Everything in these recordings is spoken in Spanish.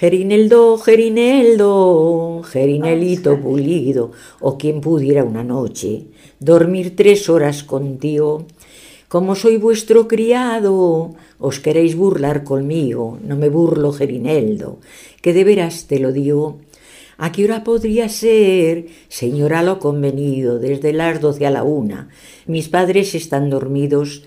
Gerineldo, Gerineldo, Gerinelito pulido, o quien pudiera una noche dormir tres horas contigo. Como soy vuestro criado, os queréis burlar conmigo, no me burlo, Gerineldo, que de veras te lo digo. ¿A qué hora podría ser? Señora, lo convenido, desde las doce a la una. Mis padres están dormidos.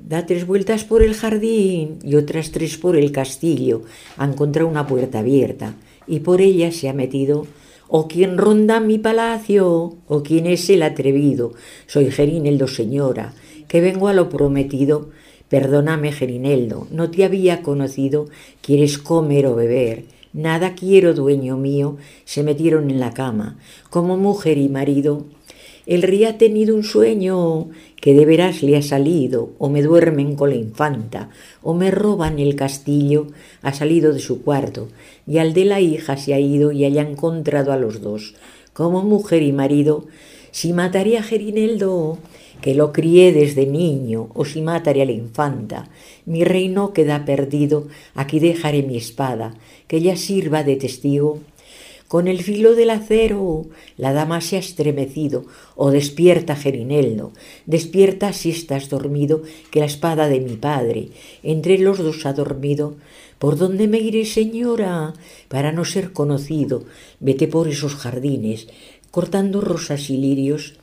Da tres vueltas por el jardín y otras tres por el castillo. Ha encontrado una puerta abierta y por ella se ha metido. ¿O quién ronda mi palacio? ¿O quién es el atrevido? Soy Gerineldo, señora, que vengo a lo prometido. Perdóname, Gerineldo, no te había conocido. ¿Quieres comer o beber? Nada quiero, dueño mío. Se metieron en la cama, como mujer y marido. El rey ha tenido un sueño que de veras le ha salido, o me duermen con la infanta, o me roban el castillo, ha salido de su cuarto, y al de la hija se ha ido y haya encontrado a los dos, como mujer y marido. Si mataría a Gerineldo, que lo crié desde niño, o si mataré a la infanta, mi reino queda perdido, aquí dejaré mi espada, que ella sirva de testigo con el filo del acero la dama se ha estremecido, o despierta Gerineldo, despierta si estás dormido, que la espada de mi padre entre los dos ha dormido. ¿Por dónde me iré, señora? Para no ser conocido, vete por esos jardines, cortando rosas y lirios,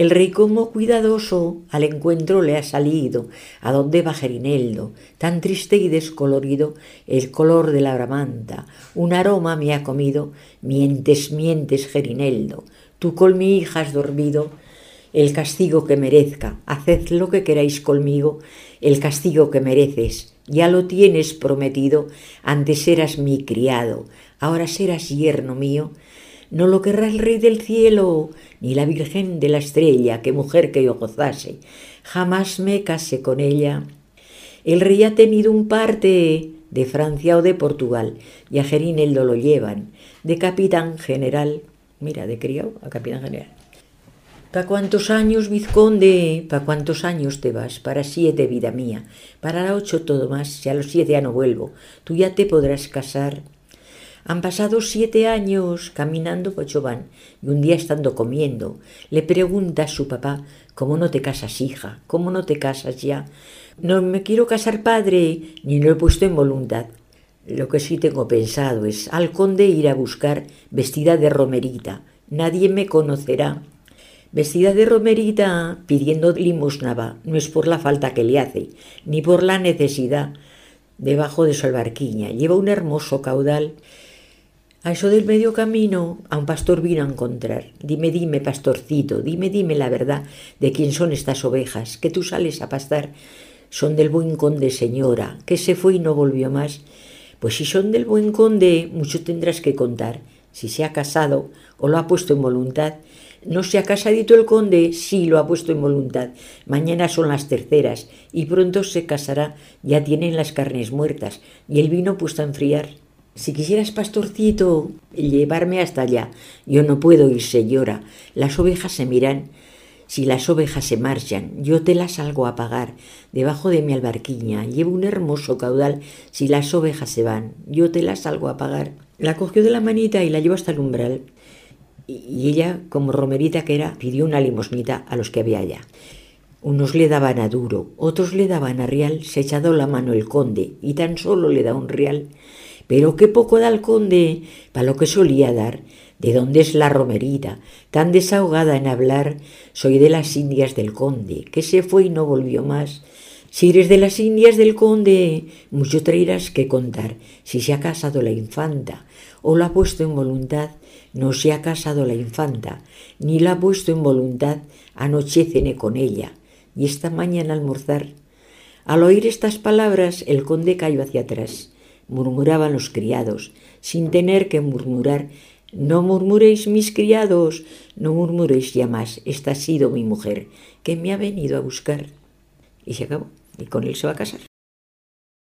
el rey como cuidadoso al encuentro le ha salido, a donde va Gerineldo, tan triste y descolorido, el color de la bramanta, un aroma me ha comido, mientes, mientes, Gerineldo, tú con mi hija has dormido, el castigo que merezca, haced lo que queráis conmigo, el castigo que mereces, ya lo tienes prometido, antes eras mi criado, ahora serás yerno mío, no lo querrá el rey del cielo, ni la virgen de la estrella, que mujer que yo gozase. Jamás me casé con ella. El rey ha tenido un parte de Francia o de Portugal, y a Gerineldo lo llevan, de capitán general. Mira, de criado a capitán general. ¿Para cuántos años, vizconde? ¿Para cuántos años te vas? Para siete, vida mía. Para ocho todo más, si a los siete ya no vuelvo. Tú ya te podrás casar. Han pasado siete años caminando por y un día estando comiendo, le pregunta a su papá, ¿cómo no te casas, hija? ¿Cómo no te casas ya? No me quiero casar, padre, ni lo he puesto en voluntad. Lo que sí tengo pensado es al conde ir a buscar vestida de romerita. Nadie me conocerá. Vestida de romerita, pidiendo limosna va, no es por la falta que le hace, ni por la necesidad. Debajo de su albarquiña lleva un hermoso caudal a eso del medio camino, a un pastor vino a encontrar. Dime, dime, pastorcito, dime, dime la verdad de quién son estas ovejas que tú sales a pastar. Son del buen conde, señora, que se fue y no volvió más. Pues si son del buen conde, mucho tendrás que contar. Si se ha casado o lo ha puesto en voluntad. ¿No se ha casadito el conde? Sí, lo ha puesto en voluntad. Mañana son las terceras y pronto se casará. Ya tienen las carnes muertas y el vino puesto a enfriar. Si quisieras, pastorcito, llevarme hasta allá, yo no puedo ir, señora. Las ovejas se miran. Si las ovejas se marchan, yo te las salgo a pagar. Debajo de mi albarquiña llevo un hermoso caudal. Si las ovejas se van, yo te las salgo a pagar. La cogió de la manita y la llevó hasta el umbral. Y ella, como romerita que era, pidió una limosnita a los que había allá. Unos le daban a duro, otros le daban a real, se echado la mano el conde, y tan solo le da un real. Pero qué poco da el conde para lo que solía dar. ¿De dónde es la romerita? Tan desahogada en hablar, soy de las indias del conde, que se fue y no volvió más. Si eres de las indias del conde, mucho traerás que contar. Si se ha casado la infanta, o la ha puesto en voluntad, no se ha casado la infanta, ni la ha puesto en voluntad, anoche cené con ella, y esta mañana almorzar. Al oír estas palabras, el conde cayó hacia atrás murmuraban los criados, sin tener que murmurar, no murmuréis mis criados, no murmuréis ya más, esta ha sido mi mujer, que me ha venido a buscar. Y se acabó, y con él se va a casar.